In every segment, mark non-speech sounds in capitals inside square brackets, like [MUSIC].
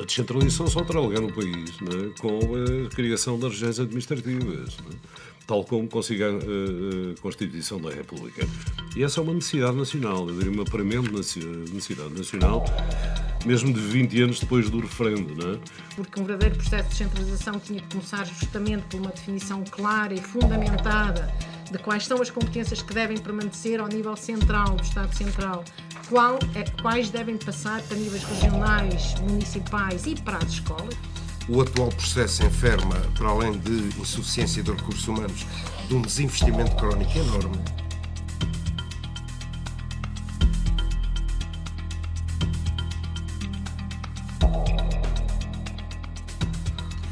a descentralização lugar no país é? com a criação das regiões administrativas, é? tal como consiga a, a, Constituição da República. E essa é uma necessidade nacional, eu diria uma premente necessidade nacional, mesmo de 20 anos depois do referendo. Não é? Porque um verdadeiro processo de descentralização tinha que começar justamente por uma definição clara e fundamentada de quais são as competências que devem permanecer ao nível central, do Estado Central, qual, é, quais devem passar para níveis regionais, municipais e para as escolas. O atual processo enferma, para além de insuficiência de recursos humanos, de um desinvestimento crónico enorme.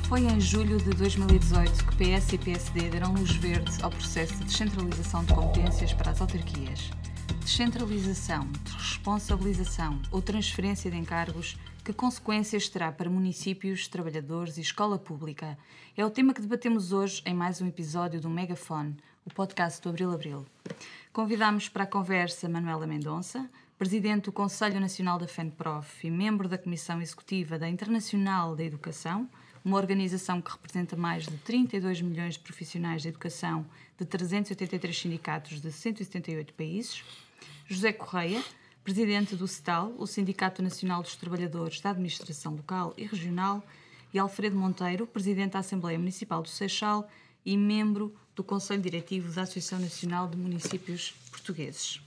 Foi em julho de 2018 que PS e PSD deram luz verde ao processo de descentralização de competências para as autarquias. Descentralização, responsabilização ou transferência de encargos, que consequências terá para municípios, trabalhadores e escola pública? É o tema que debatemos hoje em mais um episódio do Megafone, o podcast do Abril Abril. Convidamos para a conversa Manuela Mendonça, presidente do Conselho Nacional da FENPROF e membro da Comissão Executiva da Internacional da Educação, uma organização que representa mais de 32 milhões de profissionais de educação de 383 sindicatos de 178 países. José Correia, presidente do CETAL, o Sindicato Nacional dos Trabalhadores da Administração Local e Regional, e Alfredo Monteiro, presidente da Assembleia Municipal do Seixal e membro do Conselho Diretivo da Associação Nacional de Municípios Portugueses.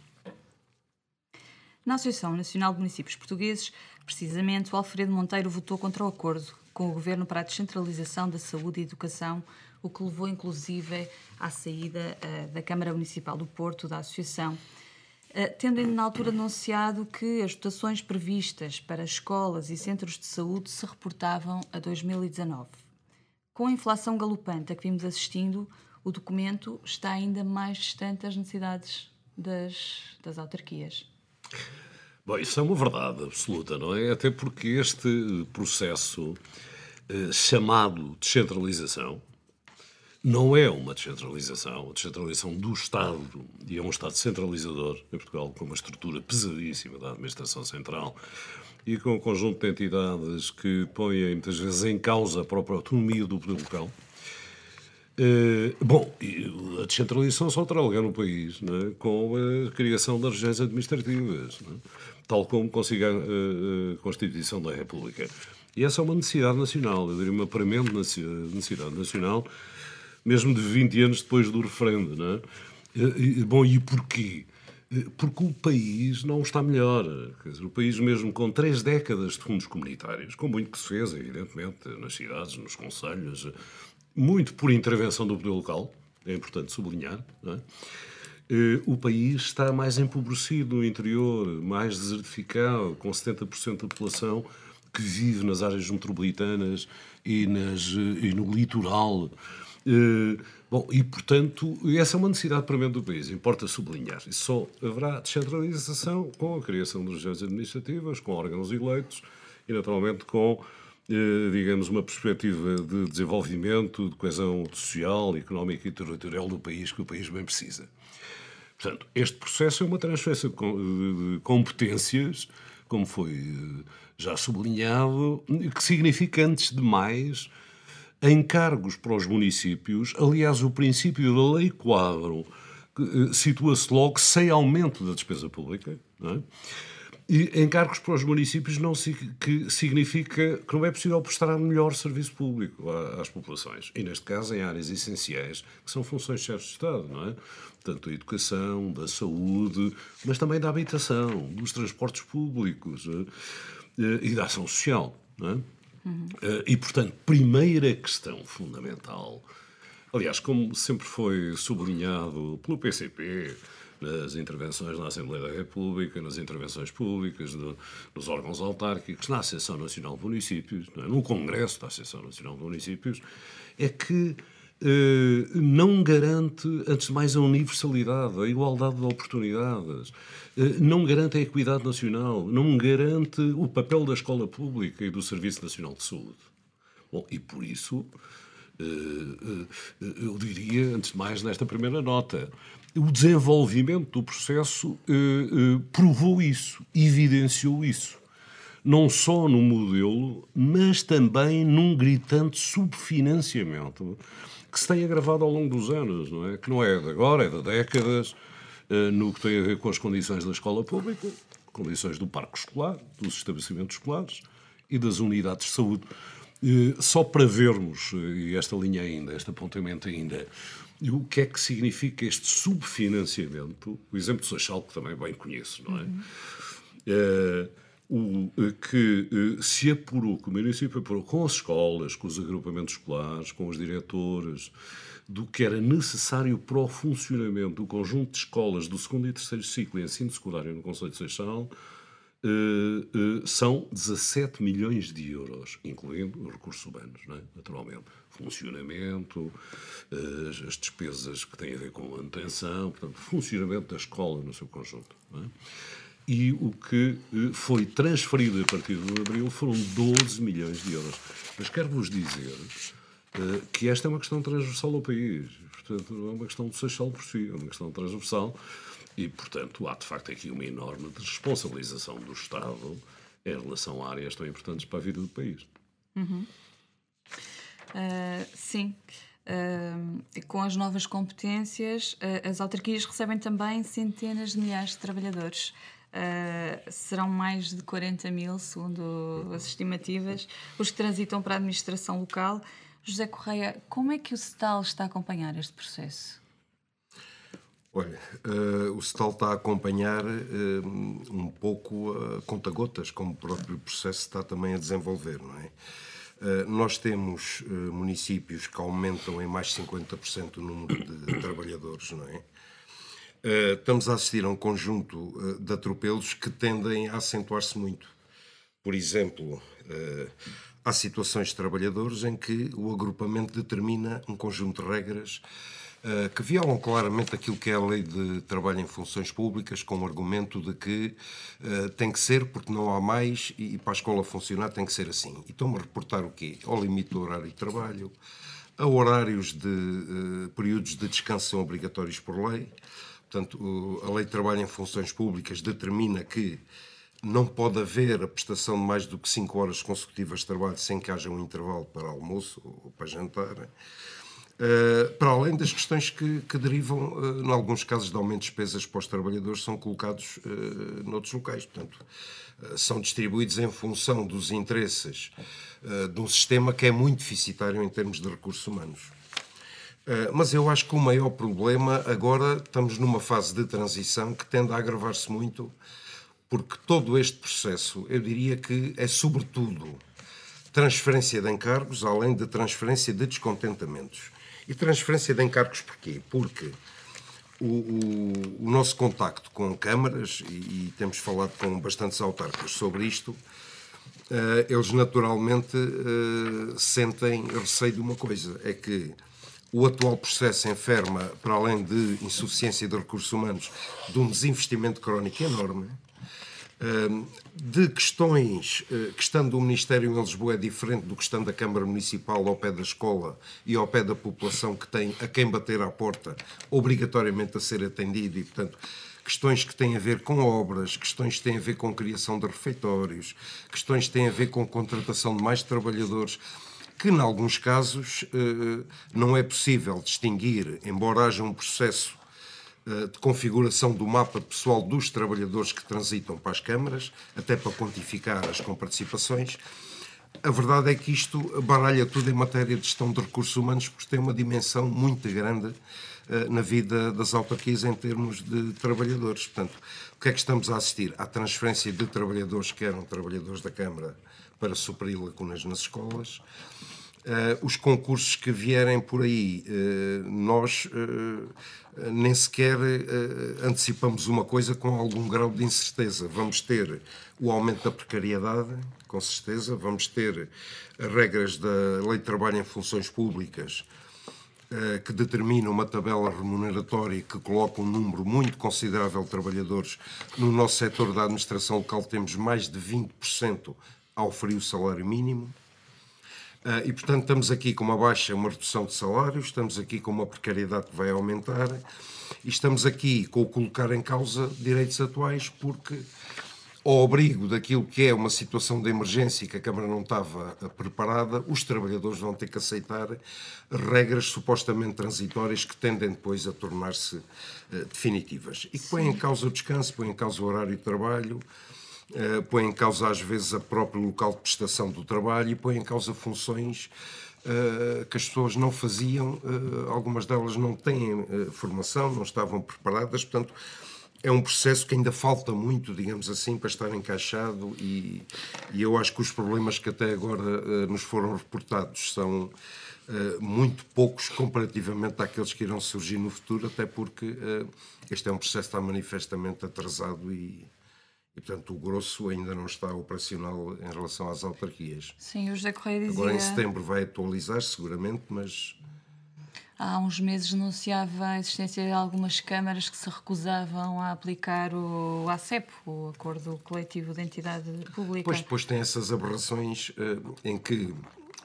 Na Associação Nacional de Municípios Portugueses, precisamente, o Alfredo Monteiro votou contra o acordo com o Governo para a descentralização da saúde e educação, o que levou inclusive à saída uh, da Câmara Municipal do Porto, da Associação, uh, tendo na altura anunciado que as dotações previstas para escolas e centros de saúde se reportavam a 2019. Com a inflação galopante a que vimos assistindo, o documento está ainda mais distante das necessidades das, das autarquias. Bom, isso é uma verdade absoluta, não é? Até porque este processo eh, chamado descentralização não é uma descentralização, a descentralização do Estado, e é um Estado centralizador em Portugal, com uma estrutura pesadíssima da administração central e com um conjunto de entidades que põem muitas vezes em causa a própria autonomia do poder local. Uh, bom, a descentralização só terá lugar no país é? com a criação das regiões administrativas. É? tal como consiga a, a Constituição da República. E essa é uma necessidade nacional, eu diria uma premente necessidade nacional, mesmo de 20 anos depois do referendo. Não é? Bom, e porquê? Porque o país não está melhor. Quer dizer, o país, mesmo com três décadas de fundos comunitários, com muito que se fez, evidentemente, nas cidades, nos conselhos, muito por intervenção do poder local, é importante sublinhar, é? Eh, o país está mais empobrecido no interior, mais desertificado, com 70% da população que vive nas áreas metropolitanas e, nas, e no litoral. Uh, bom, e portanto, essa é uma necessidade para mim do país, importa sublinhar. E só haverá descentralização com a criação de regiões administrativas, com órgãos eleitos e, naturalmente, com, uh, digamos, uma perspectiva de desenvolvimento, de coesão social, económica e territorial do país que o país bem precisa. Portanto, este processo é uma transferência de competências, como foi eh, já sublinhado, que significa, antes de mais, encargos para os municípios. Aliás, o princípio da lei quadro eh, situa-se logo sem aumento da despesa pública. É? E encargos para os municípios não que significa que não é possível prestar melhor serviço público às populações. E neste caso em áreas essenciais, que são funções de chefes de Estado, não é? Tanto da educação, da saúde, mas também da habitação, dos transportes públicos é? e da ação social, não é? Uhum. E, portanto, primeira questão fundamental, aliás, como sempre foi sublinhado pelo PCP, nas intervenções na Assembleia da República, nas intervenções públicas, no, nos órgãos autárquicos, na Associação Nacional de Municípios, é? no Congresso da Associação Nacional de Municípios, é que eh, não garante, antes de mais, a universalidade, a igualdade de oportunidades, eh, não garante a equidade nacional, não garante o papel da escola pública e do Serviço Nacional de Saúde. Bom, e por isso, eh, eu diria, antes de mais, nesta primeira nota, o desenvolvimento do processo provou isso, evidenciou isso. não só no modelo, mas também num gritante subfinanciamento que se tem agravado ao longo dos anos, não é? Que não é de agora, é de décadas, eh, no que tem a ver com as condições da escola pública, condições do parque escolar, dos estabelecimentos escolares e das unidades de saúde. Eh, só para vermos, eh, e esta linha ainda, este apontamento ainda, o que é que significa este subfinanciamento, o exemplo do Seixal, que também bem conheço, não é? Uhum. O, que se apurou, que o município apurou com as escolas, com os agrupamentos escolares, com os diretores, do que era necessário para o funcionamento do conjunto de escolas do segundo e terceiro ciclo em ensino secundário no Conselho de Seixal, uh, são 17 milhões de euros, incluindo os recursos humanos, é? naturalmente. Funcionamento, as, as, despesas que têm a ver com manutenção, portanto, funcionamento da escola no seu conjunto. E o que foi transferido a partir de abril foram 12 milhões de euros. Mas quero vos dizer que esta é uma questão transversal ao país. Portanto, não é uma questão de Seixal por si, é uma questão transversal e, portanto, há de facto aqui uma enorme responsabilização do Estado em relação a áreas tão importantes para a vida do país. Uhum. Uh, sim. Uh, com as novas competências, uh, as autarquias recebem também centenas de milhares de trabalhadores. Serão mais de 40 mil, segundo as estimativas, os que transitam para a administração local. José Correia, como é que o SETAL está a acompanhar este processo? Olha, uh, o STAL está a acompanhar uh, um pouco a conta-gotas, como o próprio processo está também a desenvolver, não é? Nós temos municípios que aumentam em mais de 50% o número de trabalhadores, não é? Estamos a assistir a um conjunto de atropelos que tendem a acentuar-se muito. Por exemplo, há situações de trabalhadores em que o agrupamento determina um conjunto de regras eh, que violam claramente aquilo que é a lei de trabalho em funções públicas, com o argumento de que tem que ser porque não há mais e, para a escola funcionar tem que ser assim. E estão-me a reportar o quê? Ao limite do horário de trabalho, a horários de períodos de descanso são obrigatórios por lei. Portanto, a lei de trabalho em funções públicas determina que não pode haver a prestação de mais do que 5 horas consecutivas de trabalho sem que haja um intervalo para almoço ou para jantar. Uh, para além das questões que, que derivam, uh, em alguns casos, de aumento de despesas para os trabalhadores, são colocados uh, noutros locais. Portanto, uh, são distribuídos em função dos interesses de um sistema que é muito deficitário em termos de recursos humanos. Mas eu acho que o maior problema agora estamos numa fase de transição que tende a agravar-se muito, porque todo este processo, eu diria que é sobretudo transferência de encargos, além de transferência de descontentamentos. E transferência de encargos porquê? Porque o, o, o nosso contacto com câmaras, e, e, temos falado com bastantes autarcas sobre isto, uh, eles naturalmente uh, sentem receio de uma coisa, é que o atual processo enferma, para além de insuficiência de recursos humanos, de um desinvestimento crónico enorme, de questões eh, que estando do Ministério em Lisboa é diferente do que estando da Câmara Municipal ao pé da escola e ao pé da população que tem a quem bater à porta obrigatoriamente a ser atendido e, portanto, questões que têm a ver com obras, questões que têm a ver com criação de refeitórios, questões que têm a ver com contratação de mais trabalhadores, que, em alguns casos, eh, não é possível distinguir, embora haja um processo eh, de configuração do mapa pessoal dos trabalhadores que transitam para as câmaras, até para quantificar as comparticipações. A verdade é que isto baralha tudo em matéria de gestão de recursos humanos, porque tem uma dimensão muito grande na vida das autarquias em termos de trabalhadores. Portanto, o que é que estamos a assistir? À transferência de trabalhadores que eram trabalhadores da Câmara para suprir lacunas nas escolas. Uh, os concursos que vierem por aí, uh, nós uh, nem sequer antecipamos uma coisa com algum grau de incerteza. Vamos ter o aumento da precariedade, com certeza, vamos ter as regras da Lei de Trabalho em Funções Públicas, que determina uma tabela remuneratória que coloca um número muito considerável de trabalhadores. No nosso setor da administração local temos mais de 20% a oferir o salário mínimo. Uh, e, portanto, estamos aqui com uma baixa, uma redução de salários, estamos aqui com uma precariedade que vai aumentar e estamos aqui com o colocar em causa direitos atuais, porque ao abrigo daquilo que é uma situação de emergência e que a Câmara não estava preparada, os trabalhadores vão ter que aceitar regras supostamente transitórias que tendem depois a tornar-se uh, definitivas e que põem em causa o descanso, põem em causa o horário de trabalho, uh, põem em causa às vezes a próprio local de prestação do trabalho e põem em causa funções uh, que as pessoas não faziam, algumas delas não têm formação, não estavam preparadas, portanto é um processo que ainda falta muito, digamos assim, para estar encaixado e, e eu acho que os problemas que até agora nos foram reportados são muito poucos comparativamente àqueles que irão surgir no futuro, até porque este é um processo que está manifestamente atrasado e, e, portanto, o grosso ainda não está operacional em relação às autarquias. Sim, o José Correia dizia... Agora, em setembro vai atualizar, seguramente, mas há uns meses denunciava a existência de algumas câmaras que se recusavam a aplicar o ACEP, o Acordo Coletivo de Entidade Pública. Pois depois tem essas aberrações uh, em que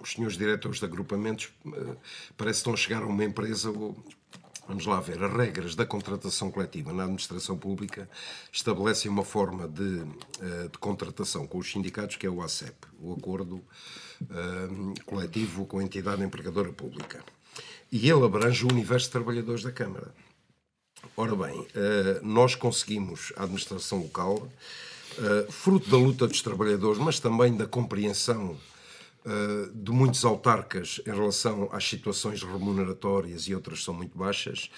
os senhores diretores de agrupamentos uh, parece que estão a chegar a uma empresa. Vamos lá ver, as regras da contratação coletiva na administração pública estabelecem uma forma de, uh, de contratação com os sindicatos que é o ACEP, o Acordo Coletivo com a Entidade Empregadora Pública e ele abrange o universo de trabalhadores da Câmara. Ora bem, eh, nós conseguimos, a administração local, eh, fruto da luta dos trabalhadores, mas também da compreensão eh, de muitos autarcas em relação às situações remuneratórias e outras são muito baixas,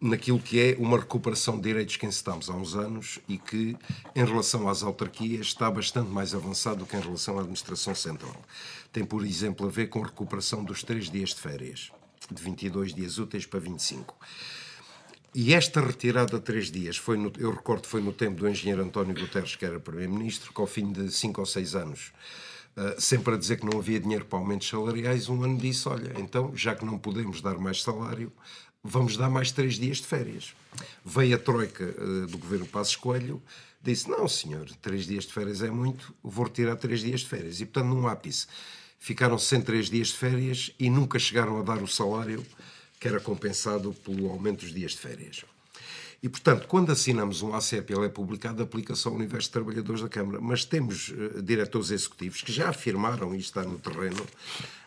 naquilo que é uma recuperação de direitos que encetámos há uns anos e que, em relação às autarquias, está bastante mais avançado do que em relação à administração central. Tem, por exemplo, a ver com a recuperação dos três dias de férias de 22 dias úteis para 25. E esta retirada de três dias, foi no, eu recordo foi no tempo do engenheiro António Guterres, que era Primeiro-Ministro, que ao fim de cinco ou seis anos, uh, sempre a dizer que não havia dinheiro para aumentos salariais, um ano disse, olha, então, já que não podemos dar mais salário, vamos dar mais três dias de férias. Veio a troika uh, do governo Passos Coelho, disse, não senhor, três dias de férias é muito, vou retirar três dias de férias. E, portanto, num ápice ficaram 103 dias de férias e nunca chegaram a dar o salário que era compensado pelo aumento dos dias de férias. E, portanto, quando assinamos um ACEP, ele é publicado, aplica-se ao universo de trabalhadores da Câmara. Mas temos uh, diretores executivos que já afirmaram, e está no terreno,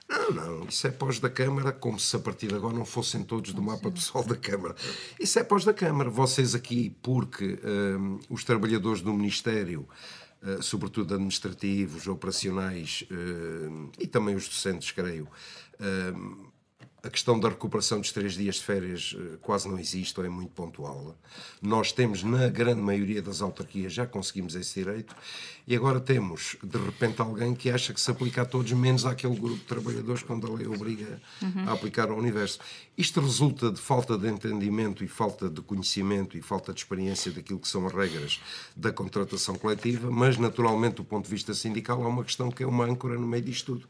não, não, isso é pós da Câmara, como se a partir de agora não fossem todos do mapa pessoal da Câmara. Isso é pós da Câmara. Vocês aqui, porque uh, os trabalhadores do Ministério eh, sobretudo administrativos, operacionais uh, e também os docentes, creio. A questão da recuperação dos três dias de férias quase não existe ou é muito pontual. Nós temos, na grande maioria das autarquias, já conseguimos esse direito e agora temos, de repente, alguém que acha que se aplica a todos, menos àquele grupo de trabalhadores, quando a lei obriga uhum. a aplicar ao universo. Isto resulta de falta de entendimento e falta de conhecimento e falta de experiência daquilo que são as regras da contratação coletiva, mas, naturalmente, do ponto de vista sindical, há uma questão que é uma âncora no meio disto tudo.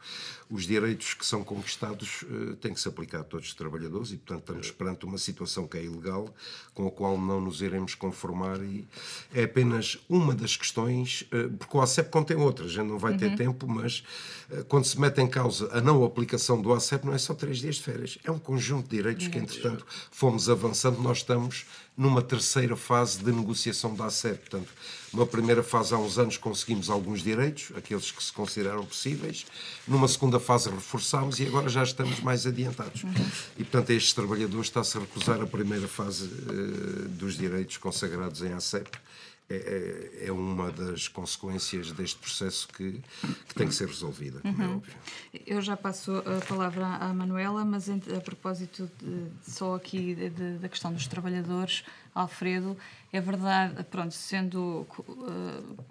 Os direitos que são conquistados uh, têm que se aplicar a todos os trabalhadores e, portanto, estamos perante uma situação que é ilegal, com a qual não nos iremos conformar e é apenas uma das questões. Uh, porque o ACEP contém outras, gente não vai uhum. ter tempo, mas uh, quando se mete em causa a não aplicação do ACEP, não é só três dias de férias, é um conjunto de direitos que, entretanto, fomos avançando. Nós estamos numa terceira fase de negociação da ACEP. Portanto, numa primeira fase, há uns anos, conseguimos alguns direitos, aqueles que se consideraram possíveis. Numa segunda fase, reforçámos e agora já estamos mais adiantados. E, portanto, estes trabalhadores está-se a recusar a primeira fase uh, dos direitos consagrados em ACEP é, é, é uma das consequências deste processo que, que tem que ser resolvida, como é uhum. é óbvio. Eu já passo a palavra à Manuela, mas a propósito de, só aqui de, de, da questão dos trabalhadores, Alfredo, é verdade, pronto, sendo, uh,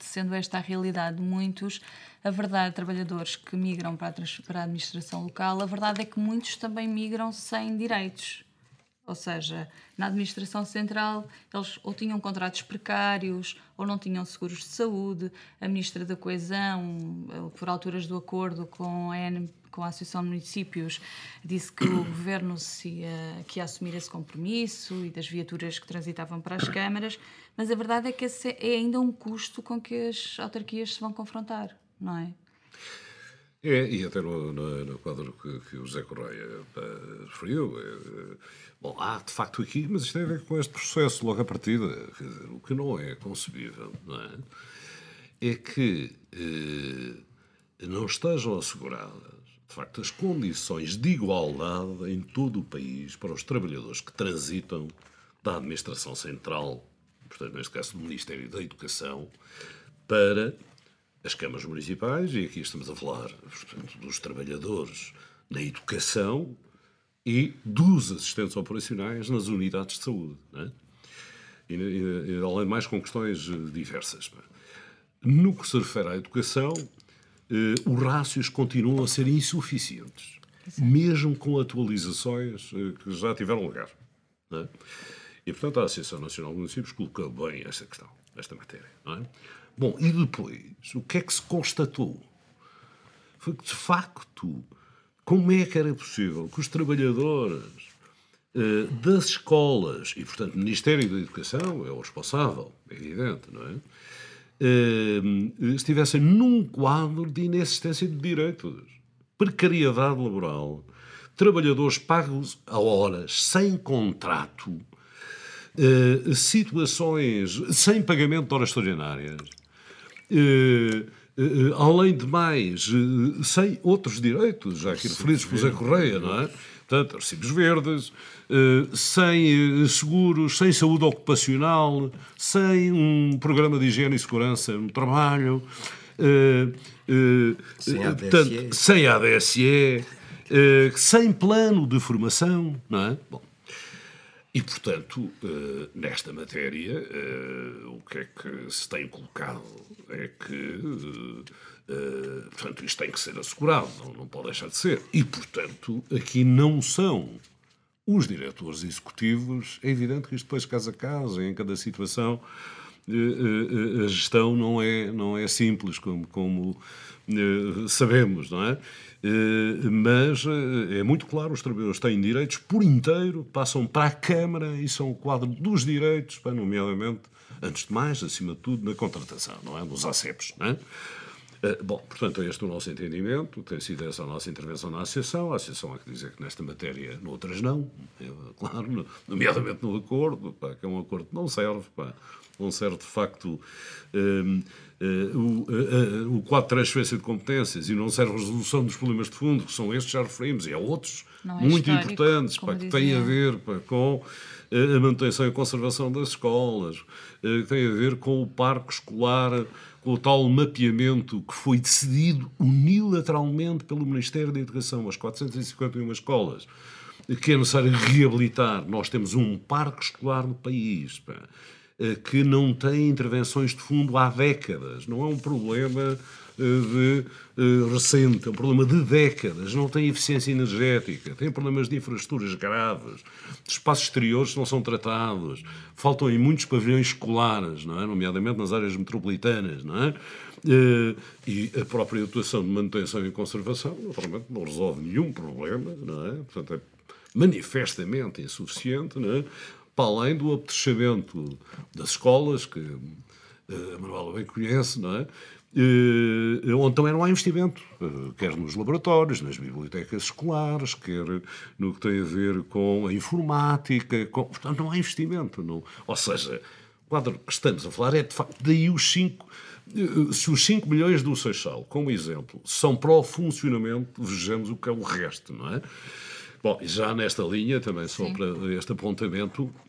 sendo esta a realidade de muitos, a verdade, trabalhadores que migram para a, para a administração local, a verdade é que muitos também migram sem direitos ou seja, na administração central eles ou tinham contratos precários ou não tinham seguros de saúde. A ministra da Coesão, eh, por alturas do acordo com a, N, com a Associação de Municípios, disse que o governo se ia, que ia assumir esse compromisso e das viaturas que transitavam para as câmaras, mas a verdade é que esse é ainda um custo com que as autarquias se vão confrontar, não é? É, e até no, no, no quadro que, que, o Zé Correia uh, referiu, uh, bom, há de facto aqui, mas isto tem a ver com este processo logo à partida, dizer, o que não é concebível, não é? é que não estejam asseguradas de facto, as condições de igualdade em todo o país para os trabalhadores que transitam da administração central, portanto, neste caso do Ministério da Educação, para as câmaras municipais, e aqui estamos a falar portanto, dos trabalhadores na educação e dos assistentes operacionais nas unidades de saúde. É? E, e, e, além de mais, com questões diversas. No que se refere à educação, eh, os rácios continuam a ser insuficientes, Exato. mesmo com atualizações eh, que já tiveram lugar. É? E, portanto, a Associação Nacional de Municípios colocou bem esta questão, esta matéria. É? Bom, e depois, o que é que se constatou? Foi que, de facto, como é que era possível que os trabalhadores uh, das escolas, e, portanto, o Ministério da Educação é o responsável, é evidente, não é? uh, estivessem num quadro de inexistência de direitos, precariedade laboral, trabalhadores pagos a horas, sem contrato, uh, situações sem pagamento de horas extraordinárias. Uh, Uh, além de mais, sem outros direitos, já aqui referidos por Zé Correia, não é? Portanto, recibos verdes, eh, sem eh, seguros, sem saúde ocupacional, sem um programa de higiene e segurança no trabalho, eh, sem ADSE, portanto, sem, ADSE sem plano de formação, não é? Bom, e, portanto, nesta matéria, o que é que se tem colocado é que, portanto, isto tem que ser assegurado, não pode deixar de ser. E, portanto, aqui não são os diretores executivos, é evidente que isto depois, caso a caso, em cada situação, eh, eh, a gestão não é, não é simples, como, como eh, sabemos, não é? Mas é muito claro, os trabalhadores têm direitos por inteiro, passam para a Câmara e são o quadro dos direitos, nomeadamente, antes de mais, acima de tudo, na contratação, não é? Nos ACEPs, não é? Eh, bom, portanto, é este o nosso entendimento, tem sido essa a nossa intervenção na Associação. A Associação há que dizer que nesta matéria, noutras não, é, claro, nomeadamente no acordo, pá, que é um acordo que não serve, pá, serve de facto um, ehm, uh, o, uh, o quadro de transferência de competências e não serve a resolução dos problemas de fundo, que são estes já referimos, e há outros é muito importantes, pá, que têm a ver pá, com a manutenção e conservação das escolas, que têm a ver com o parque escolar com o tal mapeamento que foi decidido unilateralmente pelo Ministério da Educação, as 451 escolas, que é necessário reabilitar. Nós temos um parque escolar no país pá, eh, que não tem intervenções de fundo há décadas. Não é um problema de, uh, recente, é um problema de décadas, não tem eficiência energética, tem problemas de infraestruturas graves, espaços exteriores não são tratados, faltam em muitos pavilhões escolares, não é? nomeadamente nas áreas metropolitanas, não é? E a própria atuação de manutenção e conservação, naturalmente, não resolve nenhum problema, não é? Portanto, é manifestamente insuficiente, é? Para além do apetrechamento das escolas, que uh, a Manuela bem conhece, não é? Uh, onde também não há investimento, uh, quer nos laboratórios, nas bibliotecas escolares, quer no que tem a ver com a informática, com, portanto não há investimento. Não, ou seja, o quadro que estamos a falar é de facto daí os 5. Uh, se os 5 milhões do Seixal, como exemplo, são para o funcionamento, vejamos o que é o resto, não é? Bom, já nesta linha, também só Sim. para este apontamento, eh,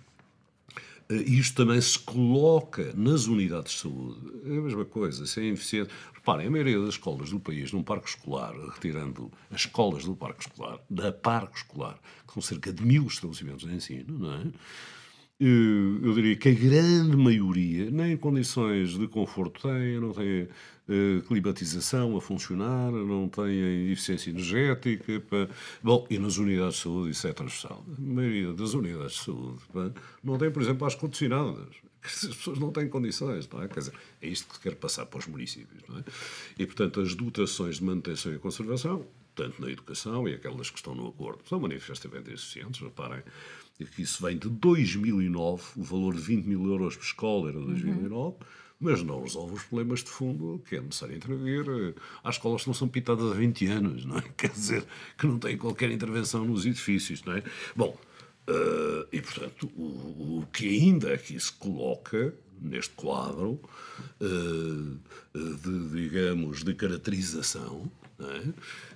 isto também se coloca nas unidades de saúde. É a mesma coisa, se é eficiente. Reparem, a maioria das escolas do país, num parque escolar, retirando as escolas do parque escolar, da parque escolar, são cerca de mil estabelecimentos de ensino, não é? Eh, eu diria que a grande maioria nem condições de conforto tem, não tem uh, climatização a funcionar, não têm eficiência energética. Pá. Bom, e nas unidades de saúde isso é transversal. A maioria das unidades de saúde não tem, por exemplo, as condicionadas. [LAUGHS] As pessoas não têm condições, não é? Quer dizer, é isto que quer passar para os municípios, não é? E, portanto, as dotações de manutenção e conservação, tanto na educação e aquelas que estão no acordo, são manifestamente insuficientes, reparem isso vem de 2009, o valor de 20 mil euros por escola era de 2009, uhum. mas não resolve os problemas de fundo que é necessário intervir. Há escolas que não são pintadas há 20 anos, não é? [LAUGHS] Quer dizer, que não têm qualquer intervenção nos edifícios, não é? Bom, uh, e portanto, o, o que ainda aqui se coloca neste quadro uh, termos de caracterização, é?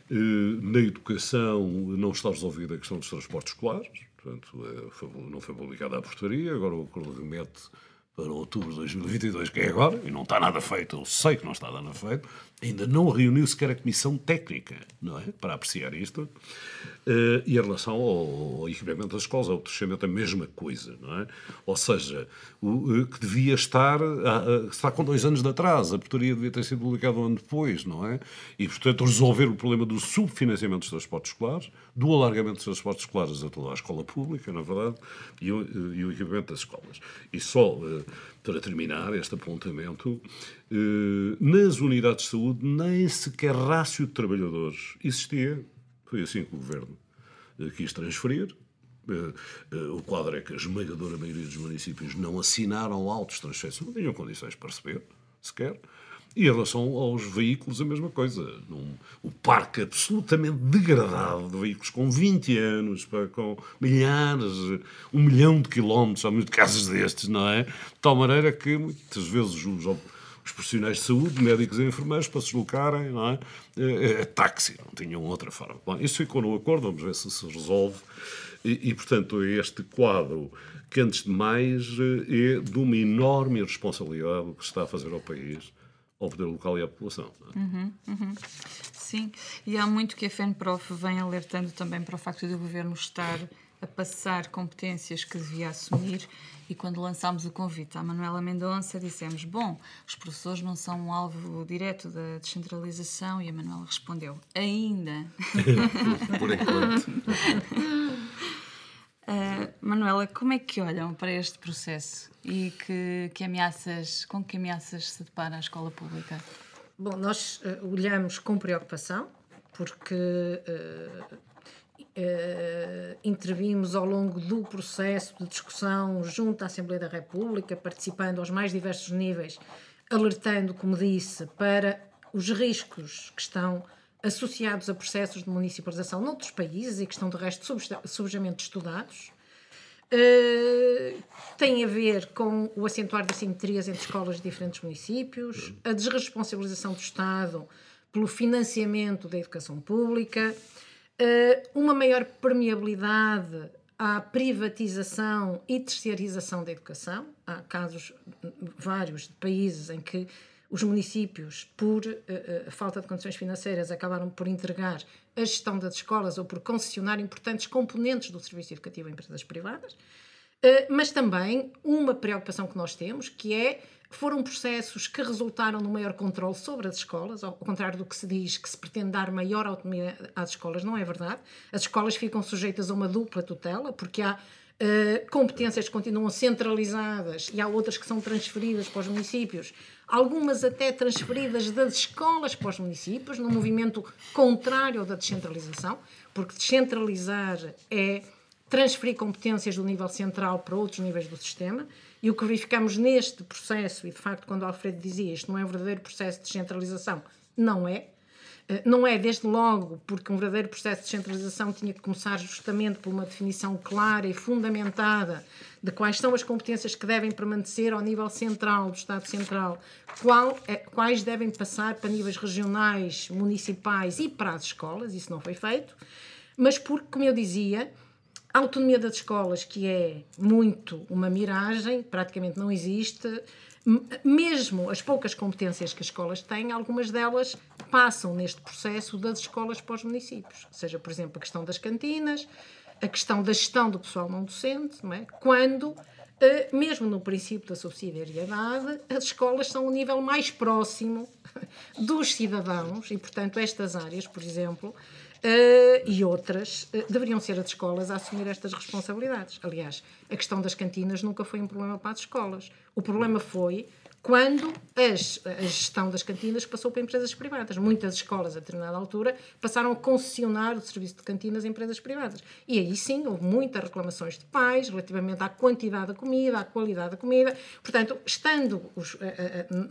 na educação não está resolvida a questão dos transportes escolares, portanto, é, não foi publicada a portaria, agora o acordo remete para outubro de 2022, que é agora, e não está nada feito, eu sei que não está nada feito, ainda não reuniu sequer a comissão técnica, não é? Para apreciar isto. Uh, e em relação ao, ao, equipamento das escolas, ao crescimento, a mesma coisa, não é? Ou seja, o, que devia estar, uh, está com dois anos de atraso, a portaria devia ter sido publicada um ano depois, não é? E, portanto, resolver o problema do subfinanciamento dos transportes escolares, do alargamento dos transportes escolares a toda a escola pública, na verdade, e o, e o equipamento das escolas. E só, uh, para terminar este apontamento, nas unidades de saúde nem sequer rácio de trabalhadores existia foi assim que o governo eh, quis transferir. Eh, eh, o quadro é que a esmagadora maioria dos municípios não assinaram autos de transferência, não tinham condições para receber, sequer. E em relação aos veículos, a mesma coisa. Num, o parque absolutamente degradado de veículos com 20 anos, com milhares, um milhão de quilómetros, há muitos casos destes, não é? De tal maneira que muitas vezes os, os profissionais de saúde, médicos e enfermeiros, para se deslocarem, não é? É, é táxi, não tinham outra forma. Bom, isso ficou no acordo, vamos ver se se resolve. E, e, portanto, este quadro, que antes de mais é de uma enorme responsabilidade que se está a fazer ao país, ao poder local e à população. É? Uhum, uhum. Sim, e há muito que a FENPROF vem alertando também para o facto de o governo estar a passar competências que devia assumir e quando lançámos o convite à Manuela Mendonça dissemos, bom, os professores não são um alvo direto da descentralização e a Manuela respondeu, ainda. [LAUGHS] Por enquanto. Uh, [LAUGHS] Manuela, como é que olham para este processo e que, que ameaças, com que ameaças se depara a escola pública? Bom, nós uh, olhamos com preocupação porque uh, Uh, intervimos ao longo do processo de discussão junto à Assembleia da República, participando aos mais diversos níveis, alertando, como disse, para os riscos que estão associados a processos de municipalização noutros países e que estão, de resto, subjamente estudados. Uh, tem a ver com o acentuar de assimetrias entre escolas de diferentes municípios, a desresponsabilização do Estado pelo financiamento da educação pública, uma maior permeabilidade à privatização e terceirização da educação. Há casos vários de países em que os municípios, por uh, falta de condições financeiras, acabaram por entregar a gestão das escolas ou por concessionar importantes componentes do serviço educativo a empresas privadas. Uh, mas também uma preocupação que nós temos, que é foram processos que resultaram no maior controle sobre as escolas, ao contrário do que se diz que se pretende dar maior autonomia às escolas, não é verdade. As escolas ficam sujeitas a uma dupla tutela, porque há uh, competências que continuam centralizadas e há outras que são transferidas para os municípios, algumas até transferidas das escolas para os municípios, num movimento contrário da descentralização, porque descentralizar é transferir competências do nível central para outros níveis do sistema. E o que verificamos neste processo, e de facto, quando Alfredo dizia isto não é um verdadeiro processo de descentralização, não é. Eh, não é, desde logo, porque um verdadeiro processo de descentralização tinha que começar justamente por uma definição clara e fundamentada de quais são as competências que devem permanecer ao nível central, do Estado Central, qual, é, quais devem passar para níveis regionais, municipais e para as escolas, isso não foi feito, mas porque, como eu dizia, a autonomia das escolas, que é muito uma miragem, praticamente não existe. Mesmo as poucas competências que as escolas têm, algumas delas passam neste processo das escolas para os municípios. Seja, por exemplo, a questão das cantinas, a questão da gestão do pessoal não docente, não é? quando, eh, mesmo no princípio da subsidiariedade, as escolas são o nível mais próximo [LAUGHS] dos cidadãos e, portanto, estas áreas, por exemplo, Uh, e outras uh, deveriam ser as escolas a assumir estas responsabilidades. Aliás, a questão das cantinas nunca foi um problema para as escolas. O problema foi quando as, a gestão das cantinas passou para empresas privadas. Muitas escolas, a determinada altura, passaram a concessionar o serviço de cantinas a empresas privadas. E aí sim, houve muitas reclamações de pais relativamente à quantidade da comida, à qualidade da comida. Portanto, estando os,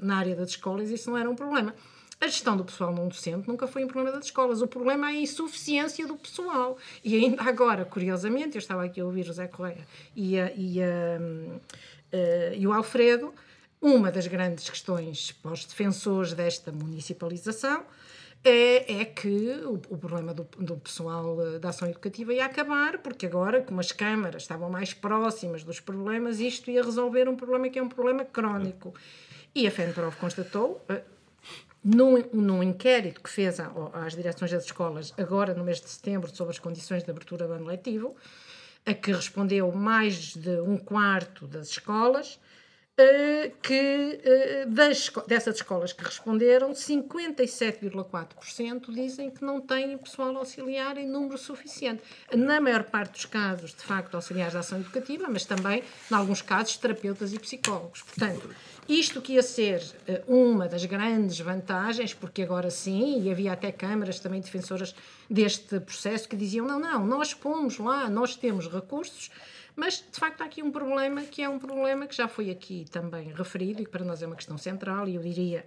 na área das escolas, isso não era um problema. A gestão do pessoal não docente nunca foi um problema das escolas. O problema é a insuficiência do pessoal. E ainda agora, curiosamente, eu estava aqui a ouvir José Correia e, a, e, a, uh, e o Alfredo, uma das grandes questões para os defensores desta municipalização é, é que o, o problema do, do, pessoal eh, da ação educativa ia acabar, porque agora, como as câmaras estavam mais próximas dos problemas, isto ia resolver um problema que é um problema crónico. E a FENPROV constatou, uh, num, num inquérito que fez às direções das escolas, agora no mês de setembro, sobre as condições de abertura do ano letivo, a que respondeu mais de um quarto das escolas, que eh, das, dessas escolas que responderam, 57,4% dizem que não têm pessoal auxiliar em número suficiente. Na maior parte dos casos, de facto, auxiliares de ação educativa, mas também, em alguns casos, terapeutas e psicólogos. Portanto, isto que ia ser eh, uma das grandes vantagens, porque agora sim, e havia até câmaras também defensoras deste processo que diziam: não, não, nós pomos lá, nós temos recursos mas, de facto, há aqui um problema que é um problema que já foi aqui também referido e que para nós é uma questão central, e eu diria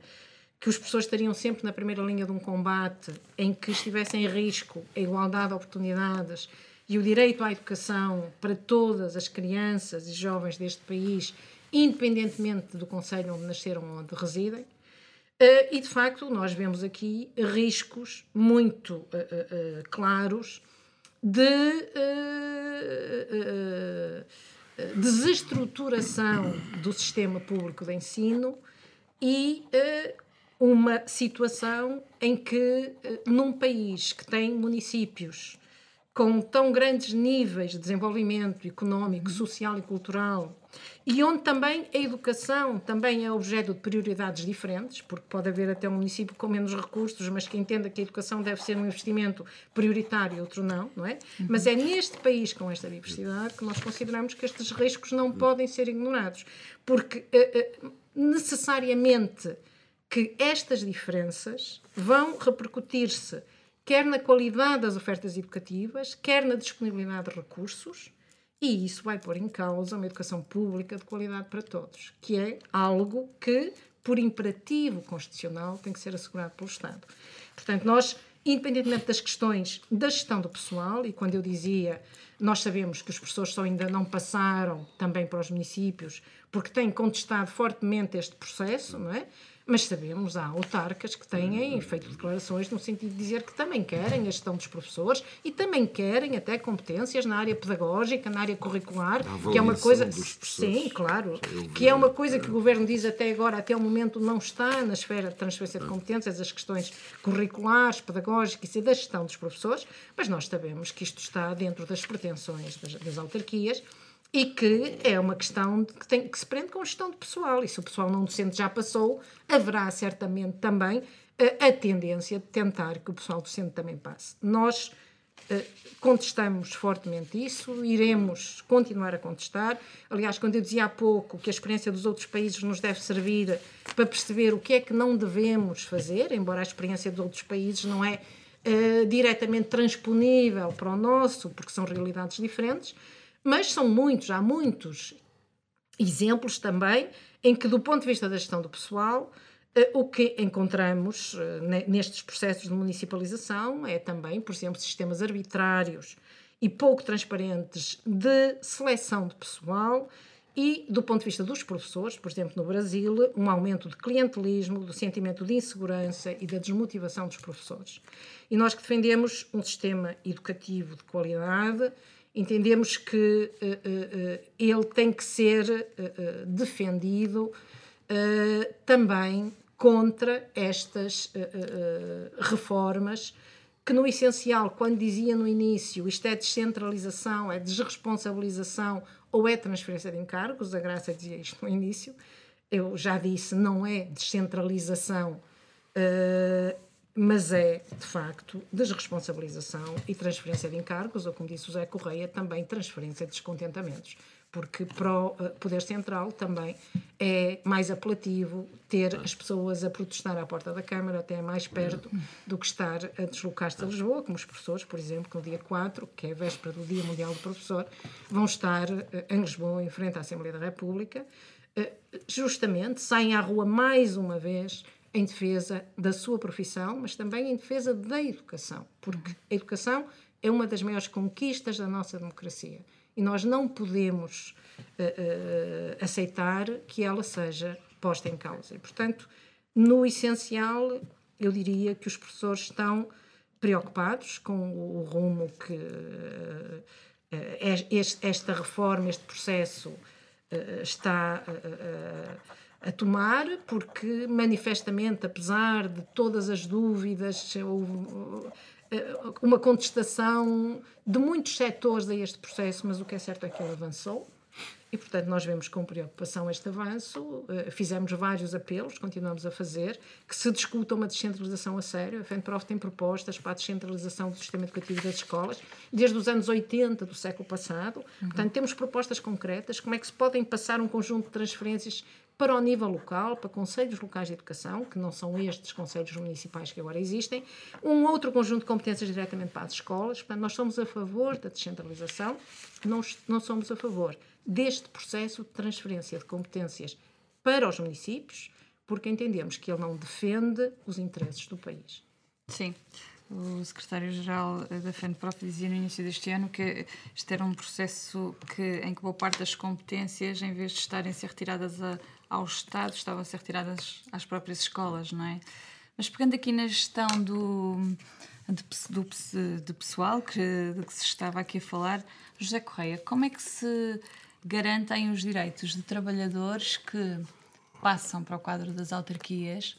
que os professores estariam sempre na primeira linha de um combate em que estivessem em risco a igualdade de oportunidades e o direito à educação para todas as crianças e jovens deste país, independentemente do conselho onde nasceram ou onde residem. Uh, e de facto, nós vemos aqui riscos muito uh, uh, claros de uh, desestruturação do sistema público de ensino e uma situação em que, num país que tem municípios com tão grandes níveis de desenvolvimento económico, social e cultural, e onde também a educação também é objeto de prioridades diferentes, porque pode haver até um município com menos recursos, mas que entenda que a educação deve ser um investimento prioritário, outro não, não é? Uhum. Mas é neste país com esta diversidade que nós consideramos que estes riscos não podem ser ignorados, porque uh, uh, necessariamente que estas diferenças vão repercutir-se quer na qualidade das ofertas educativas, quer na disponibilidade de recursos, e isso vai pôr em causa uma educação pública de qualidade para todos, que é algo que, por imperativo constitucional, tem que ser assegurado pelo Estado. Portanto, nós, independentemente das questões da gestão do pessoal, e quando eu dizia, nós sabemos que os professores só ainda não passaram também para os municípios, porque têm contestado fortemente este processo, não é? Mas sabemos, há autarcas que têm feito declarações no sentido de dizer que também querem a gestão dos professores e também querem até competências na área pedagógica, na área curricular, que é uma coisa. Sim, claro. Que é uma coisa que o governo diz até agora, até o momento, não está na esfera de transferência de competências, as questões curriculares, pedagógicas e da gestão dos professores, mas nós sabemos que isto está dentro das pretensões das, das autarquias e que é uma questão que, tem, que se prende com a gestão de pessoal. E se o pessoal não docente já passou, haverá certamente também a, a tendência de tentar que o pessoal docente também passe. Nós uh, contestamos fortemente isso, iremos continuar a contestar. Aliás, quando eu dizia há pouco que a experiência dos outros países nos deve servir para perceber o que é que não devemos fazer, embora a experiência dos outros países não é uh, diretamente transponível para o nosso, porque são realidades diferentes, mas são muitos, há muitos exemplos também em que, do ponto de vista da gestão do pessoal, eh, o que encontramos eh, nestes processos de municipalização é também, por exemplo, sistemas arbitrários e pouco transparentes de seleção de pessoal e, do ponto de vista dos professores, por exemplo, no Brasil, um aumento de clientelismo, do sentimento de insegurança e da desmotivação dos professores. E nós que defendemos um sistema educativo de qualidade, entendemos que uh, uh, ele tem que ser defendido também contra estas reformas que no essencial, quando dizia no início isto é descentralização, é desresponsabilização ou é transferência de encargos, a Graça dizia isto no início, eu já disse, não é descentralização, mas é, de facto, desresponsabilização e transferência de encargos, ou como disse o Zé Correia, também transferência de descontentamentos, porque para o eh, Poder Central também é mais apelativo ter as pessoas a protestar à porta da Câmara, até mais perto do que estar a deslocar-se a Lisboa, como os professores, por exemplo, que no dia 4, que é a véspera do Dia Mundial do Professor, vão estar eh, em Lisboa, em frente à Assembleia da República, eh, justamente, saem à rua mais uma vez em defesa da sua profissão, mas também em defesa da educação, porque a educação é uma das maiores conquistas da nossa democracia e nós não podemos uh, uh, aceitar que ela seja posta em causa. E, portanto, no essencial, eu diria que os professores estão preocupados com o rumo que uh, esta reforma, este processo está a tomar, porque manifestamente, apesar de todas as dúvidas, houve uma contestação de muitos setores a este processo, mas o que é certo é que ele avançou. E, portanto, nós vemos com preocupação este avanço. Eh, fizemos vários apelos, continuamos a fazer, que se discuta uma descentralização a sério. A FENPROF tem propostas para a descentralização do sistema educativo das escolas, desde os anos 80 do século passado. Uhum. Portanto, temos propostas concretas, como é que se podem passar um conjunto de transferências para o nível local, para conselhos locais de educação, que não são estes conselhos municipais que agora existem, um outro conjunto de competências diretamente para as escolas. Portanto, nós somos a favor da descentralização, não, não somos a favor deste processo de transferência de competências para os municípios, porque entendemos que ele não defende os interesses do país. Sim. O secretário-geral da FENPROF dizia no início deste ano que este era um processo que, em que boa parte das competências, em vez de estarem a ser retiradas a, ao Estado, estavam a ser retiradas às próprias escolas, não é? Mas pegando aqui na gestão do, do pessoal que, de que se estava aqui a falar, José Correia, como é que se garantem os direitos de trabalhadores que passam para o quadro das autarquias,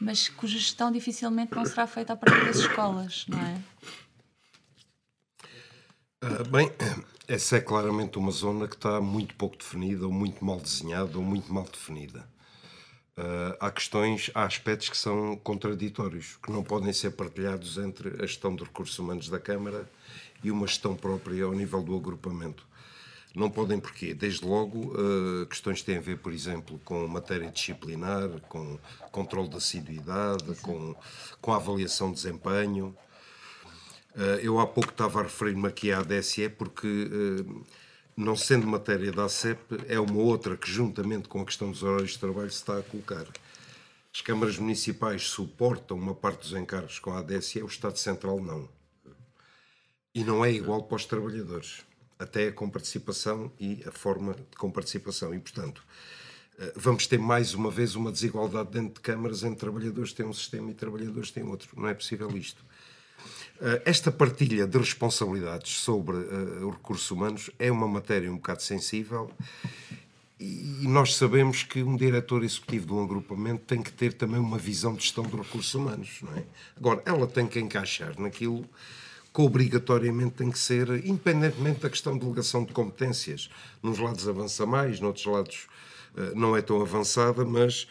mas cuja gestão dificilmente não será feita a partir das escolas, não é? Uh, bem, essa é claramente uma zona que está muito pouco definida, ou muito mal desenhada, ou muito mal definida. Uh, há questões, há aspectos que são contraditórios, que não podem ser partilhados entre a gestão de recursos humanos da Câmara e uma gestão própria ao nível do agrupamento. Não podem porquê? Desde logo, uh, questões que têm a ver, por exemplo, com matéria disciplinar, com controle da assiduidade, com, com a avaliação de desempenho. Uh, eu há pouco estava a referir-me aqui à ADSE porque, uh, não sendo matéria da ACEP, é uma outra que, juntamente com a questão dos horários de trabalho, se está a colocar. As câmaras municipais suportam uma parte dos encargos com a ADSE, o Estado Central não. E não é igual para os trabalhadores até com participação e a forma de comparticipação. E, portanto, eh, vamos ter mais uma vez uma desigualdade dentro de câmaras entre trabalhadores que têm um sistema e trabalhadores que têm outro. Não é possível isto. Eh, esta partilha de responsabilidades sobre uh, os recursos humanos é uma matéria um bocado sensível e nós sabemos que um diretor executivo de um agrupamento tem que ter também uma visão de gestão de recursos humanos. Não é? Agora, ela tem que encaixar naquilo que obrigatoriamente tem que ser, independentemente da questão de delegação de competências. Nos lados avança mais, noutros lados uh, não é tão avançada, mas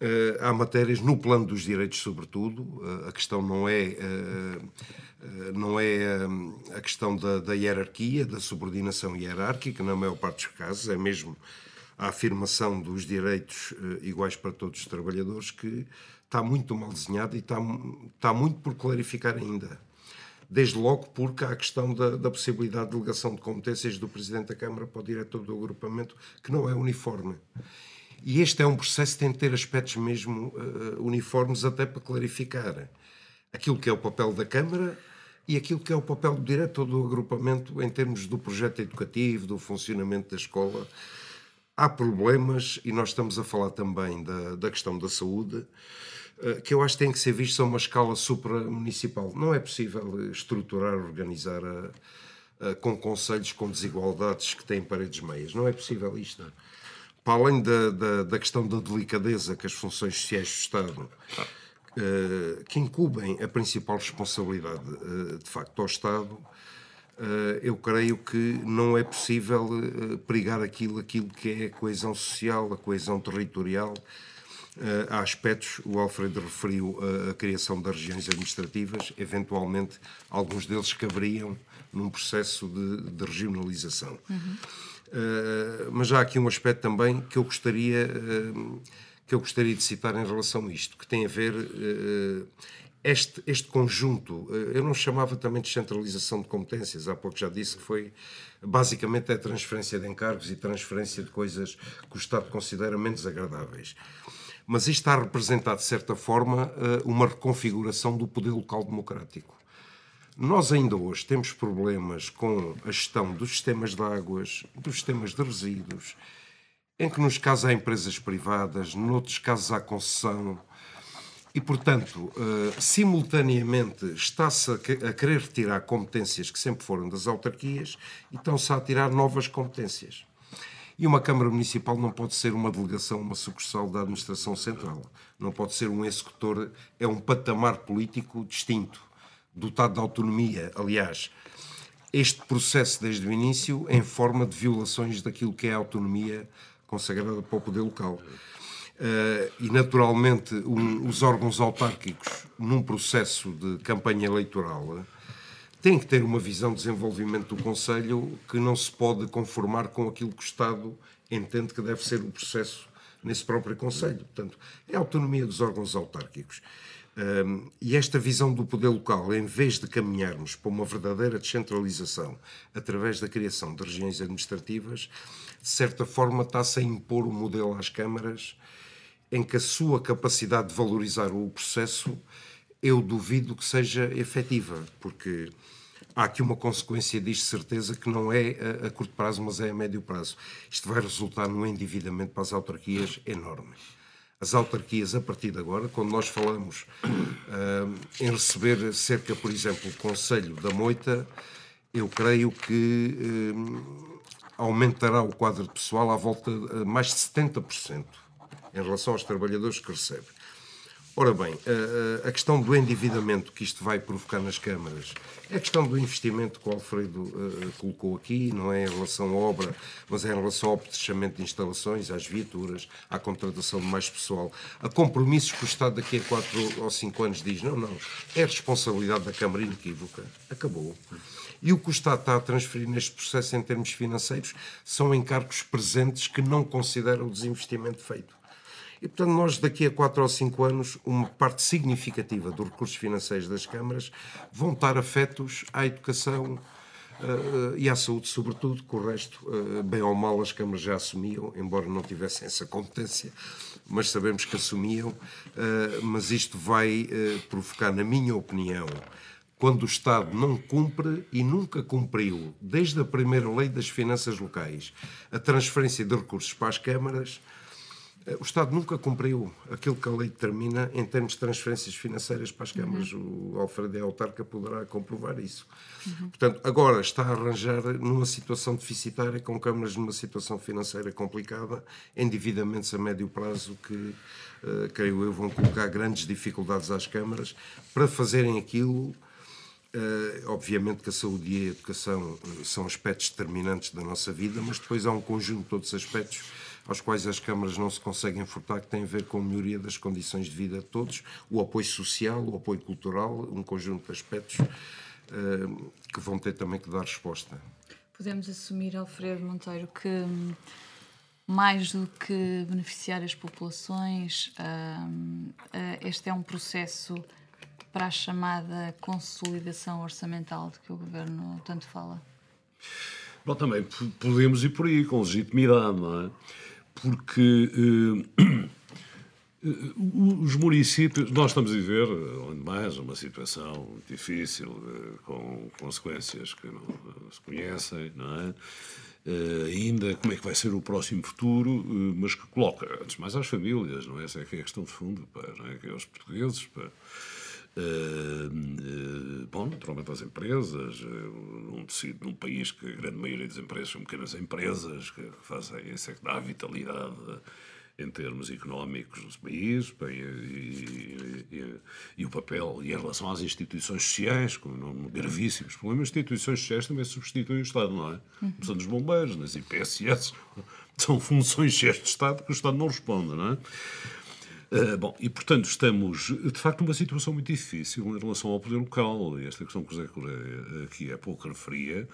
uh, há matérias, no plano dos direitos, sobretudo, uh, a questão não é. não é a questão da, da hierarquia, da subordinação hierárquica, na maior parte dos casos, é mesmo a afirmação dos direitos iguais para todos os trabalhadores que está muito mal desenhada e está, está muito por clarificar ainda desde logo porque há a questão da, da, possibilidade de delegação de competências do Presidente da Câmara para o diretor do agrupamento, que não é uniforme. E este é um processo que tem de ter aspectos mesmo uh, uniformes, até para clarificar aquilo que é o papel da Câmara e aquilo que é o papel do diretor do agrupamento em termos do projeto educativo, do funcionamento da escola. Há problemas, e nós estamos a falar também da, da questão da saúde. Eh, que eu acho que tem que ser visto a uma escala supramunicipal. Não é possível estruturar, organizar a, a, com conselhos com desigualdades que têm paredes meias. Não é possível isto. Para além da, da, da, questão da delicadeza que as funções sociais do Estado, que incumbem a principal responsabilidade, de facto, ao Estado, eu creio que não é possível pregar aquilo, aquilo que é a coesão social, a coesão territorial, há aspectos, o Alfredo referiu a, a criação das regiões administrativas, eventualmente alguns deles caberiam num processo de, de regionalização. Uhum. Uh, mas há aqui um aspecto também que eu gostaria uh, que eu gostaria de citar em relação a isto, que tem a ver este, este conjunto, eu não chamava também de centralização de competências, há pouco já disse que foi basicamente a transferência de encargos e transferência de coisas que o Estado considera menos agradáveis mas isto está a representar, de certa forma, eh, uma reconfiguração do poder local democrático. Nós ainda hoje temos problemas com a gestão dos sistemas de águas, dos sistemas de resíduos, em que nos casos há empresas privadas, noutros casos há concessão. E, portanto, uh, simultaneamente está-se a, querer retirar competências que sempre foram das autarquias e estão-se a tirar novas competências. E uma Câmara Municipal não pode ser uma delegação, uma sucursal da Administração Central. Não pode ser um executor, é um patamar político distinto, dotado de autonomia. Aliás, este processo, desde o início, em forma de violações daquilo que é a autonomia consagrada para o poder local. Uh, e, naturalmente, um, os órgãos autárquicos, num processo de campanha eleitoral, têm que ter uma visão de desenvolvimento do Conselho que não se pode conformar com aquilo que o Estado entende que deve ser o processo nesse próprio Conselho. Portanto, é a autonomia dos órgãos autárquicos. Um, e esta visão do poder local, em vez de caminharmos para uma verdadeira descentralização através da criação de regiões administrativas, de certa forma está-se a impor um modelo às câmaras em que a sua capacidade de valorizar o processo eu duvido que seja efetiva, porque há aqui uma consequência disto, certeza, que não é a, a, curto prazo, mas é a médio prazo. Isto vai resultar num endividamento para as autarquias enorme. As autarquias, a partir de agora, quando nós falamos uh, em receber cerca, por exemplo, o Conselho da Moita, eu creio que uh, aumentará o quadro de pessoal à volta de mais de 70% em relação aos trabalhadores que recebe. Ora bem, a questão do endividamento que isto vai provocar nas câmaras é a questão do investimento que o Alfredo uh, colocou aqui, não é em relação à obra, mas é em relação ao apetrechamento de instalações, às viaturas, à contratação de mais pessoal, a compromissos que o Estado daqui a 4 ou 5 anos diz, não, não, é responsabilidade da Câmara inequívoca, acabou. E o que o Estado está a transferir neste processo em termos financeiros são encargos presentes que não consideram o desinvestimento feito. E, portanto, nós daqui a 4 ou 5 anos, uma parte significativa dos recursos financeiros das câmaras vão estar afetos à educação uh, e à saúde, sobretudo, que o resto, uh, bem ou mal, as câmaras já assumiam, embora não tivessem essa competência, mas sabemos que assumiam. Uh, mas isto vai provocar, na minha opinião, quando o Estado não cumpre e nunca cumpriu, desde a primeira lei das finanças locais, a transferência de recursos para as câmaras, o Estado nunca cumpriu aquilo que a lei determina em termos de transferências financeiras para as câmaras. Uhum. O Alfredo e Autarca poderá comprovar isso. Uhum. Portanto, agora está a arranjar numa situação deficitária, com câmaras numa situação financeira complicada, endividamentos a médio prazo que, uh, creio eu, vão colocar grandes dificuldades às câmaras para fazerem aquilo. Uh, obviamente que a saúde e a educação são aspectos determinantes da nossa vida, mas depois há um conjunto de outros aspectos aos quais as câmaras não se conseguem furtar, que têm a ver com a melhoria das condições de vida de todos, o apoio social, o apoio cultural, um conjunto de aspectos uh, que vão ter também que dar resposta. Podemos assumir, Alfredo Monteiro, que hum, mais do que beneficiar as populações, uh, uh, este é um processo para a chamada consolidação orçamental de que o Governo tanto fala? Bom, também podemos ir por aí, com legitimidade, não é? Porque uh, [CLEARS THROAT] os municípios, nós estamos a viver, onde mais, uma situação difícil, com consequências que não se conhecem, não é? Uh, ainda como é que vai ser o próximo futuro, uh, mas que coloca, antes mais às famílias, não é? Essa é que é a questão de fundo, pá, não é? Que é aos portugueses, pá. Uh, bom, naturalmente as empresas, num, tecido, num país que a grande maioria das empresas são pequenas empresas que fazem isso é que dá vitalidade em termos económicos do país e, e, e, e, o papel e em relação às instituições sociais, com gravíssimos problemas, as instituições sociais também substituem o Estado, não é? Uhum. São dos bombeiros, nas IPSS, [LAUGHS] são funções de Estado que o Estado não responde, não é? Uh, bom, e portanto estamos de facto numa situação muito difícil em relação ao poder local. Esta questão que o José Correia aqui é pouco referia,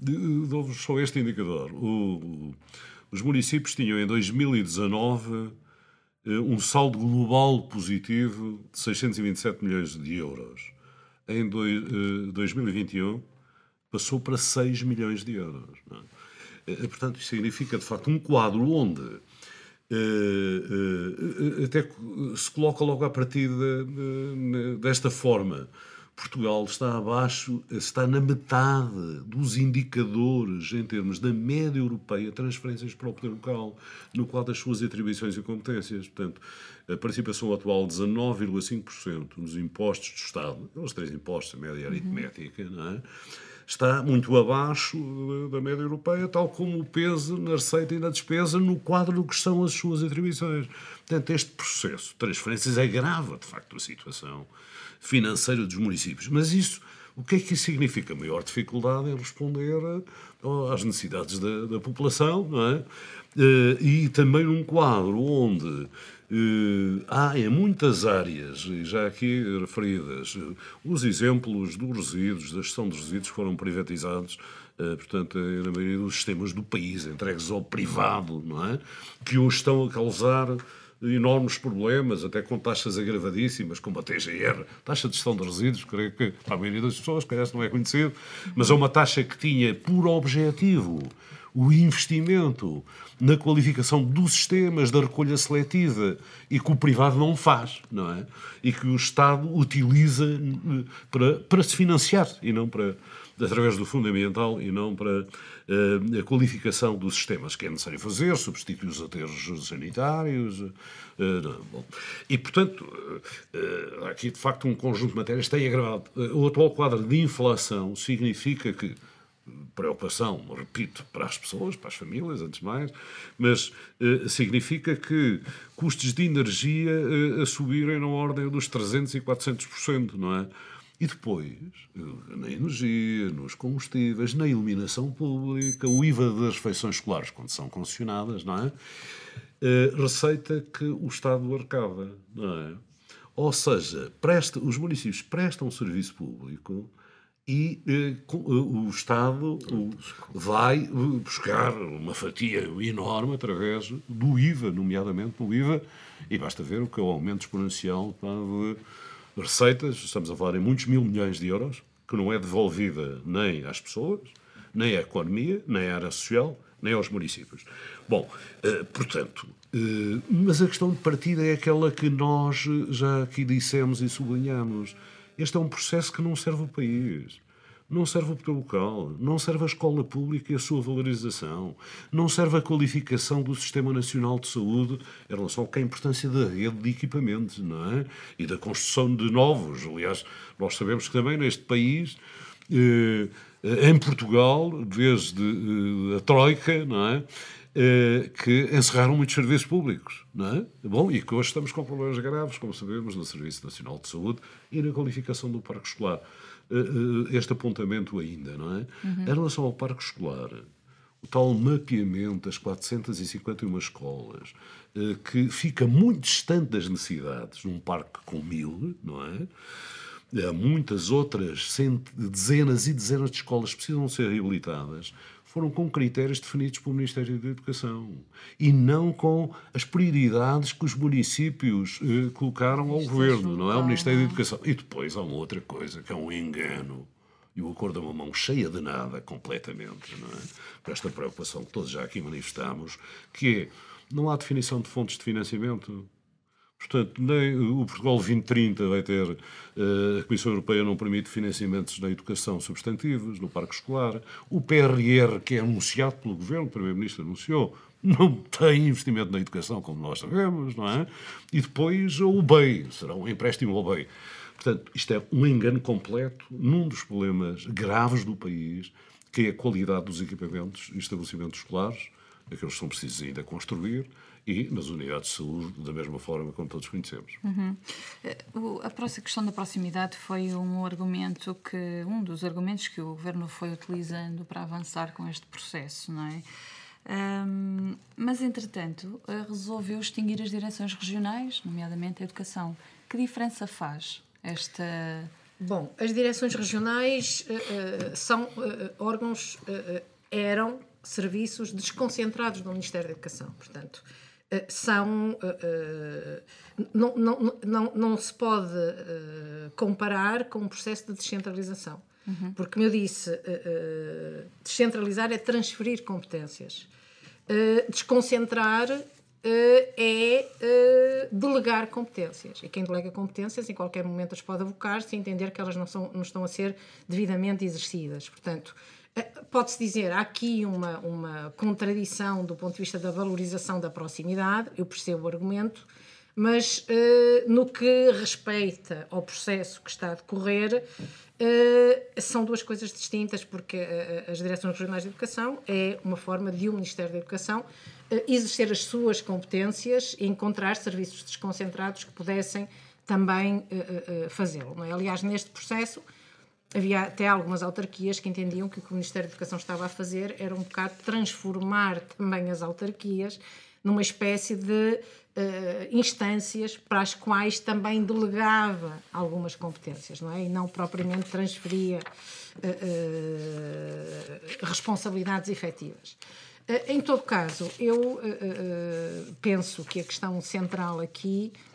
dou-vos só este indicador. O, os municípios tinham em 2019 eh, um saldo global positivo de 627 milhões de euros. Em dois, 2021 eh, passou para 6 milhões de euros. É? Portanto, isto significa de facto um quadro onde até se coloca logo a partir de, de, desta forma. Portugal está abaixo, está na metade dos indicadores em termos da média europeia, transferências para o poder local, no qual das suas atribuições e competências. Portanto, a participação atual de 19,5% nos impostos do Estado, os três impostos, a média aritmética, não é? Está muito abaixo da média europeia, tal como o peso na receita e na despesa no quadro do que são as suas atribuições. Portanto, este processo de transferências agrava, de facto, a situação financeira dos municípios. Mas isso, o que é que isso significa? Maior dificuldade em responder às necessidades da, da população, não é? Eh, e também num quadro onde há em muitas áreas, já aqui referidas, uh, os exemplos dos resíduos, da gestão dos resíduos que foram privatizados, uh, portanto, na maioria dos sistemas do país, entregues ao privado, não é? Que hoje estão a causar enormes problemas, até com taxas agravadíssimas, como a TGR, taxa de gestão de resíduos, creio que para a maioria das pessoas, calhar não é conhecido, mas é uma taxa que tinha por objetivo o investimento na qualificação dos sistemas da recolha seletiva e que o privado não faz, não é? E que o Estado utiliza eh, para, para se financiar e não para através do fundamental e não para uh, a qualificação dos sistemas que é necessário fazer, substituir os aterros sanitários. Uh, bom. E, portanto, uh, aqui de facto um conjunto de matérias tem agravado. O atual quadro de inflação significa que preocupação, repito, para as pessoas, para as famílias, antes de mais, mas eh, significa que custos de energia eh, a subirem na ordem dos 300% e 400%, não é? E depois, na energia, nos combustíveis, na iluminação pública, o IVA das refeições escolares, quando são concessionadas, não é? Eh, receita que o Estado arcava, não é? Ou seja, presta, os municípios prestam um serviço público e eh, eh, o Estado vai eh, buscar uma fatia enorme através do IVA, nomeadamente do IVA, e basta ver o que é o aumento exponencial de receitas, estamos a falar em muitos mil milhões de euros, que não é devolvida nem às pessoas, nem à economia, nem à área social, nem aos municípios. Bom, portanto, mas a questão de partida é aquela que nós já aqui dissemos e sublinhamos este é um processo que não serve o país. Não serve o poder local, não serve a escola pública e a sua valorização, não serve a qualificação do Sistema Nacional de Saúde em relação à importância da rede de equipamentos, não é? E da construção de novos. Aliás, nós sabemos que também neste país, eh, em Portugal, desde eh, a Troika, não é? Eh, que encerraram muitos serviços públicos, não é? Bom, e que hoje estamos com problemas graves, como sabemos, no Serviço Nacional de Saúde e na qualificação do parque escolar. Eh, eh, este apontamento ainda, não é? Uhum. Em relação ao parque escolar, o tal mapeamento das 451 escolas, que fica muito distante das necessidades num parque com mil, não é? Há muitas outras, dezenas e dezenas de escolas que precisam ser reabilitadas foram com critérios definidos pelo Ministério da Educação e não com as prioridades que os municípios eh, colocaram ao governo, não é? O Ministério da Educação. E depois há uma outra coisa, que é um engano. E o acordo é uma mão cheia de nada, completamente, não é? Com esta preocupação que todos já aqui manifestamos, que é, não há definição de fontes de financiamento. Portanto, nem o Portugal 2030 vai ter. Eh, a Comissão Europeia não permite financiamentos na educação substantivos, no parque escolar. O PRR, que é anunciado pelo Governo, o Primeiro-Ministro anunciou, não tem investimento na educação, como nós sabemos, não é? E depois o BEI, será um empréstimo ao BEI. Portanto, isto é um engano completo num dos problemas graves do país, que é a qualidade dos equipamentos e estabelecimentos escolares, aqueles que são precisos ainda construir, e nas unidades de saúde, da mesma forma como todos conhecemos. Uhum. A questão da proximidade foi um argumento que, um dos argumentos que o Governo foi utilizando para avançar com este processo, não é? Um, mas, entretanto, resolveu extinguir as direções regionais, nomeadamente a educação. Que diferença faz esta. Bom, as direções regionais uh, uh, são uh, órgãos, eram serviços desconcentrados do Ministério da Educação. Portanto, são. Uh, não, não, não, não se pode comparar com um processo de descentralização. Uhum. Porque, como eu disse, descentralizar é transferir competências. desconcentrar eh, é eh, delegar competências. E quem delega competências, em qualquer momento as pode avocar se entender que elas não, são, não estão a ser devidamente exercidas. Portanto, eh, pode-se dizer, há aqui uma, uma contradição do ponto de vista da valorização da proximidade, eu percebo o argumento, mas no que respeita ao processo que está a decorrer, são duas coisas distintas, porque as direções regionais de educação é uma forma de um Ministério da Educação exercer as suas competências e encontrar serviços desconcentrados que pudessem também uh, uh, fazê-lo. É? Aliás, neste processo havia até algumas autarquias que entendiam que o que o Ministério da Educação estava a fazer era um bocado transformar também as autarquias numa espécie de uh, instâncias para as quais também delegava algumas competências, não é? E não propriamente transferia responsabilidades efetivas. Em todo caso, eu uh, penso que a questão central aqui uh,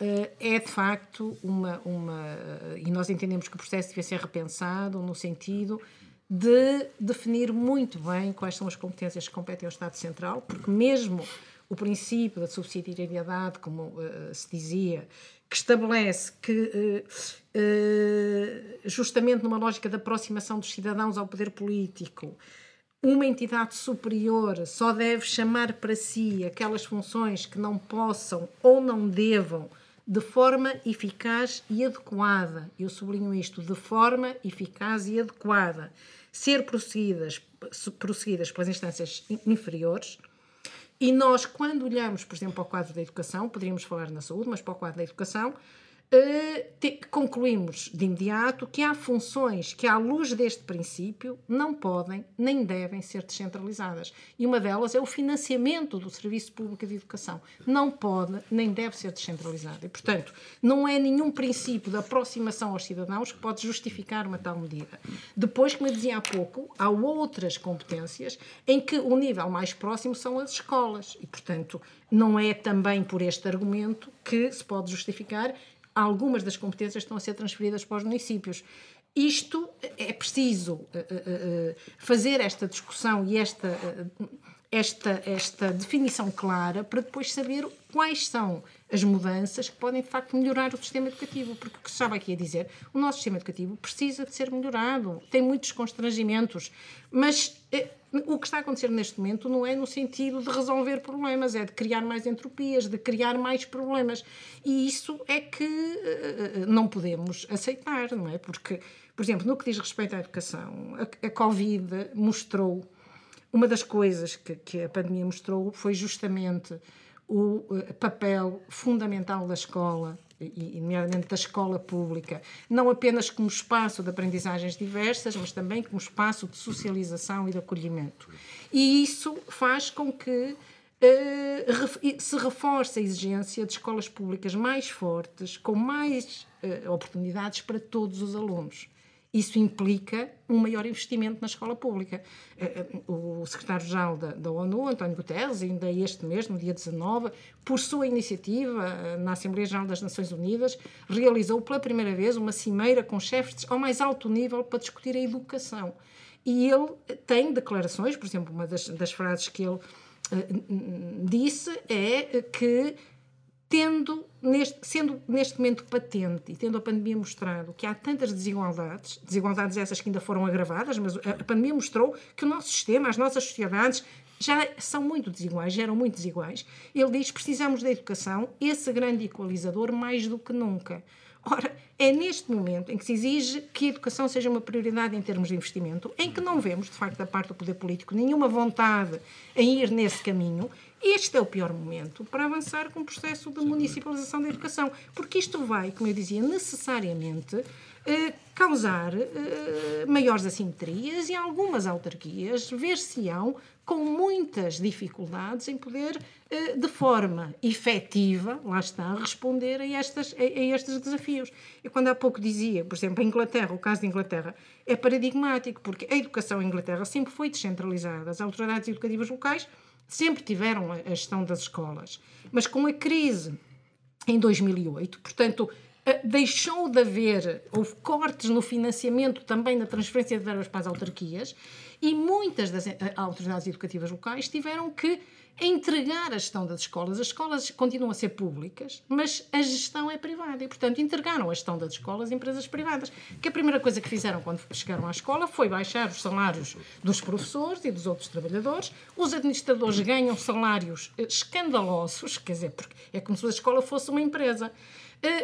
é de facto uma, uma. E nós entendemos que o processo deve ser repensado no sentido de definir muito bem quais são as competências que competem ao Estado Central, porque mesmo o princípio da subsidiariedade, como uh, se dizia, que estabelece que, uh, justamente numa lógica de aproximação dos cidadãos ao poder político, uma entidade superior só deve chamar para si aquelas funções que não possam ou não devam, de forma eficaz e adequada, eu sublinho isto, de forma eficaz e adequada, ser prosseguidas, prosseguidas pelas instâncias inferiores. E nós, quando olhamos, por exemplo, para o quadro da educação, poderíamos falar na saúde, mas para o quadro da educação, concluímos de imediato que há funções que, à luz deste princípio, não podem nem devem ser descentralizadas. E uma delas é o financiamento do Serviço Público de Educação. Não pode nem deve ser descentralizado. E, portanto, não é nenhum princípio de aproximação aos cidadãos que pode justificar uma tal medida. Depois, como eu dizia há pouco, há outras competências em que o nível mais próximo são as escolas. E, portanto, não é também por este argumento que se pode justificar algumas das competências estão a ser transferidas para os municípios. Isto é preciso uh, uh, fazer esta discussão e esta, esta, esta definição clara para depois saber quais são as mudanças que podem, de facto, melhorar o sistema educativo. Porque o que se estava aqui a dizer, o nosso sistema educativo precisa de ser melhorado, tem muitos constrangimentos, mas o que está a acontecer neste momento não é no sentido de resolver problemas, é de criar mais entropias, de criar mais problemas. E isso é que uh, não podemos aceitar, não é? Porque, por exemplo, no que diz respeito à educação, a, Covid mostrou, uma das coisas que, que a pandemia mostrou foi justamente o uh, papel fundamental da escola e, nomeadamente da escola pública, não apenas como espaço de aprendizagens diversas, mas também como espaço de socialização e de acolhimento. E isso faz com que uh, se reforce a exigência de escolas públicas mais fortes, com mais uh, oportunidades para todos os alunos. Isso implica um maior investimento na escola pública. Eh, eh, o secretário-geral da, ONU, António Guterres, ainda este mês, no dia 19, por sua iniciativa, eh, na Assembleia Geral das Nações Unidas, realizou pela primeira vez uma cimeira com chefes ao mais alto nível para discutir a educação. E ele tem declarações, por exemplo, uma das, das frases que ele disse é que tendo neste, sendo neste momento patente e tendo a pandemia mostrado que há tantas desigualdades, desigualdades essas que ainda foram agravadas, mas a pandemia mostrou que o nosso sistema, as nossas sociedades já são muito desiguais, já eram muito desiguais. Ele diz precisamos da educação, esse grande equalizador, mais do que nunca. Ora, é neste momento em que se exige que a educação seja uma prioridade em termos de investimento, em que não vemos, de facto, da parte do poder político, nenhuma vontade em ir nesse caminho, este é o pior momento para avançar com o processo de municipalização da educação, porque isto vai, como eu dizia, necessariamente eh, causar eh, maiores assimetrias e algumas autarquias ver-se-ão com muitas dificuldades em poder, eh, de forma efetiva, lá está, responder a, estas, a, a estes desafios. Eu, quando há pouco dizia, por exemplo, a Inglaterra, o caso de Inglaterra, é paradigmático, porque a educação em Inglaterra sempre foi descentralizada. As autoridades educativas locais sempre tiveram a gestão das escolas. Mas com a crise em 2008, portanto, deixou de haver, houve cortes no financiamento também na transferência de verbas para as autarquias e muitas das autoridades educativas locais tiveram que entregar a gestão das escolas. As escolas continuam a ser públicas, mas a gestão é privada e, portanto, entregaram a gestão das escolas a empresas privadas. Que a primeira coisa que fizeram quando chegaram à escola foi baixar os salários dos professores e dos outros trabalhadores. Os administradores ganham salários escandalosos, quer dizer, porque é como se a escola fosse uma empresa.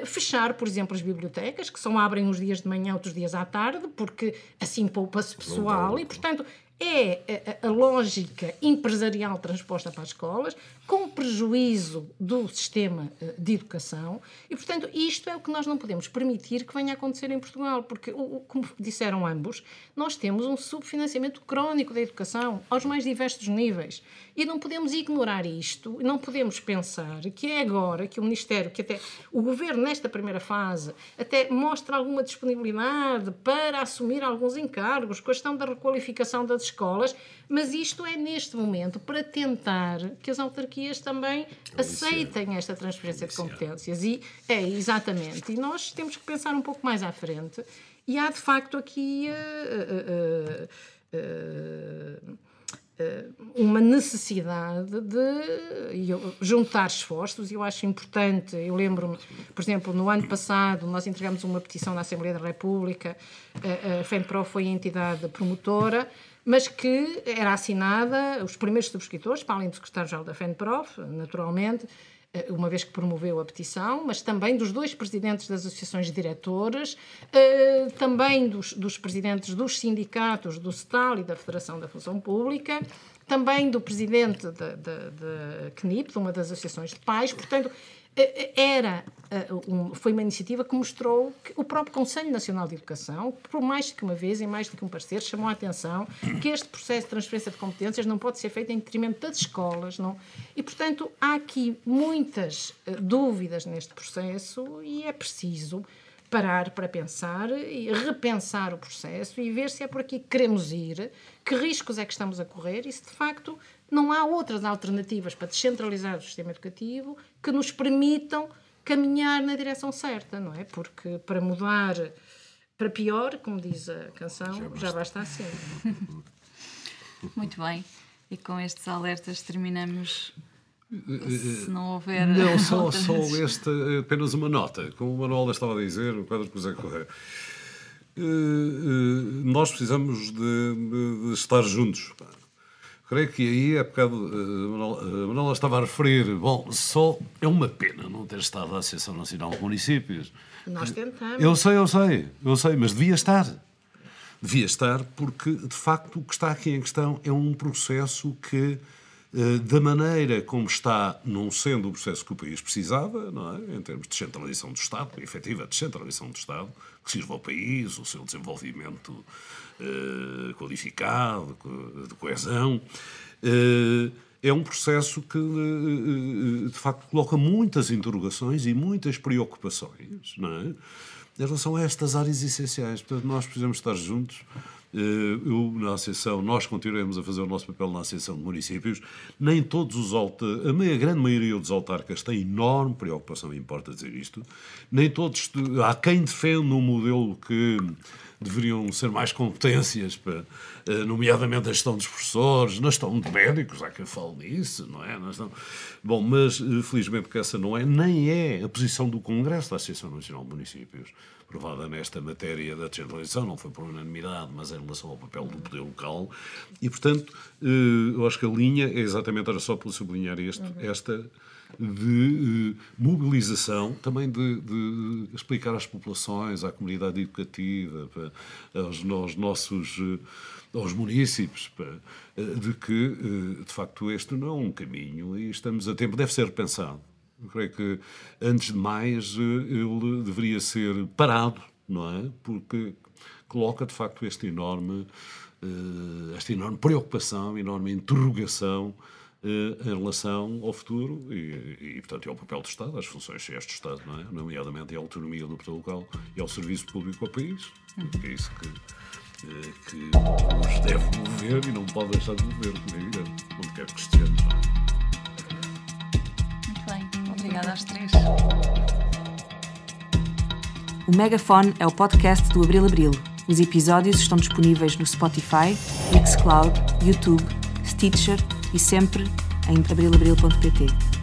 Fechar, por exemplo, as bibliotecas, que só abrem uns dias de manhã, outros dias à tarde, porque assim poupa-se pessoal e, portanto, é a, a, lógica empresarial transposta para as escolas, com prejuízo do sistema eh, de educação, e, portanto, isto é o que nós não podemos permitir que venha a acontecer em Portugal, porque, como disseram ambos, nós temos um subfinanciamento crónico da educação aos mais diversos níveis. E não podemos ignorar isto, não podemos pensar que é agora que o Ministério, que até o Governo, nesta primeira fase, até mostra alguma disponibilidade para assumir alguns encargos, questão da requalificação das escolas, mas isto é neste momento para tentar que as autarquias também aceitem esta transferência de competências. E é exatamente. E nós temos que pensar um pouco mais à frente. E há de facto aqui. Uh, uh, uh, uma necessidade de juntar esforços e eu acho importante, eu lembro-me, por exemplo, no ano passado nós entregamos uma petição na Assembleia da República, a FENPRO foi a entidade promotora, mas que era assinada, os primeiros subscritores, para além do secretário-geral da FENPROF, naturalmente, eh, uma vez que promoveu a petição, mas também dos dois presidentes das associações de diretores, eh, também dos, dos presidentes dos sindicatos do STAL e da Federação da Função Pública, também do presidente da CNIP, de uma das associações de pais. Portanto, era foi uma iniciativa que mostrou que o próprio Conselho Nacional de Educação, por mais de que uma vez, em mais do que um parecer, chamou a atenção que este processo de transferência de competências não pode ser feito em detrimento das escolas. Não? E, portanto, há aqui muitas dúvidas neste processo e é preciso parar para pensar e repensar o processo e ver se é por aqui que queremos ir, que riscos é que estamos a correr e se de facto não há outras alternativas para descentralizar o sistema educativo que nos permitam caminhar na direção certa, não é? Porque para mudar para pior, como diz a canção, já basta, já basta assim. [LAUGHS] Muito bem. E com estes alertas terminamos. Se não houver. Não, só, [LAUGHS] só este, apenas uma nota. Como o Manuel estava a dizer, o Pedro José Correia. Nós precisamos de, de, estar juntos. Creio que aí, há bocado, a Manuela estava a referir, bom, só é uma pena não ter estado a Associação Nacional de Municípios. Nós tentamos. Eu sei, eu sei, eu sei, mas devia estar. Devia estar porque, de facto, o que está aqui em questão é um processo que, da maneira como está, não sendo o processo que o país precisava, não é? em termos de descentralização do Estado, efetiva descentralização do Estado, que sirva ao país, o seu desenvolvimento eh, qualificado, de coesão. Eh, é um processo que, eh, de facto, coloca muitas interrogações e muitas preocupações não é? em relação a estas áreas essenciais. Portanto, nós precisamos estar juntos. Eu, na Associação, nós continuaremos a fazer o nosso papel na Associação de Municípios. Nem todos os autarcas, a grande maioria dos autarcas tem enorme preocupação, importa dizer isto. Nem todos, há quem defenda um modelo que deveriam ser mais competências, para, eh, nomeadamente a gestão dos professores, na gestão de médicos, há quem fale nisso, não é? Gestão... Bom, mas eh, felizmente que essa não é, nem é a posição do Congresso da Associação Nacional de Municípios, provada nesta matéria da descentralização, não foi por unanimidade, mas em relação ao papel do poder local, e portanto, eh, eu acho que a linha é exatamente, era só para sublinhar este, uhum. esta de uh, mobilização, também de, de, explicar às populações, à comunidade educativa, aos, aos nossos uh, aos municípios, uh, de que, de facto, este não é um caminho e estamos a tempo, deve ser repensado. Eu creio que, antes de mais, ele deveria ser parado, não é? Porque coloca, de facto, este enorme, esta enorme preocupação, enorme interrogação eh, em relação ao futuro e, e, portanto, ao papel do Estado, às funções chefes do Estado, não é? nomeadamente à autonomia do poder local e ao serviço público ao país. É isso que, eh, que nos deve mover e não pode deixar de mover, como é evidente, onde quer que estejamos. Muito bem, obrigada às três. O Megafone é o podcast do Abril Abril. Os episódios estão disponíveis no Spotify, Mixcloud, YouTube, Stitcher e sempre em abrilabril.pt.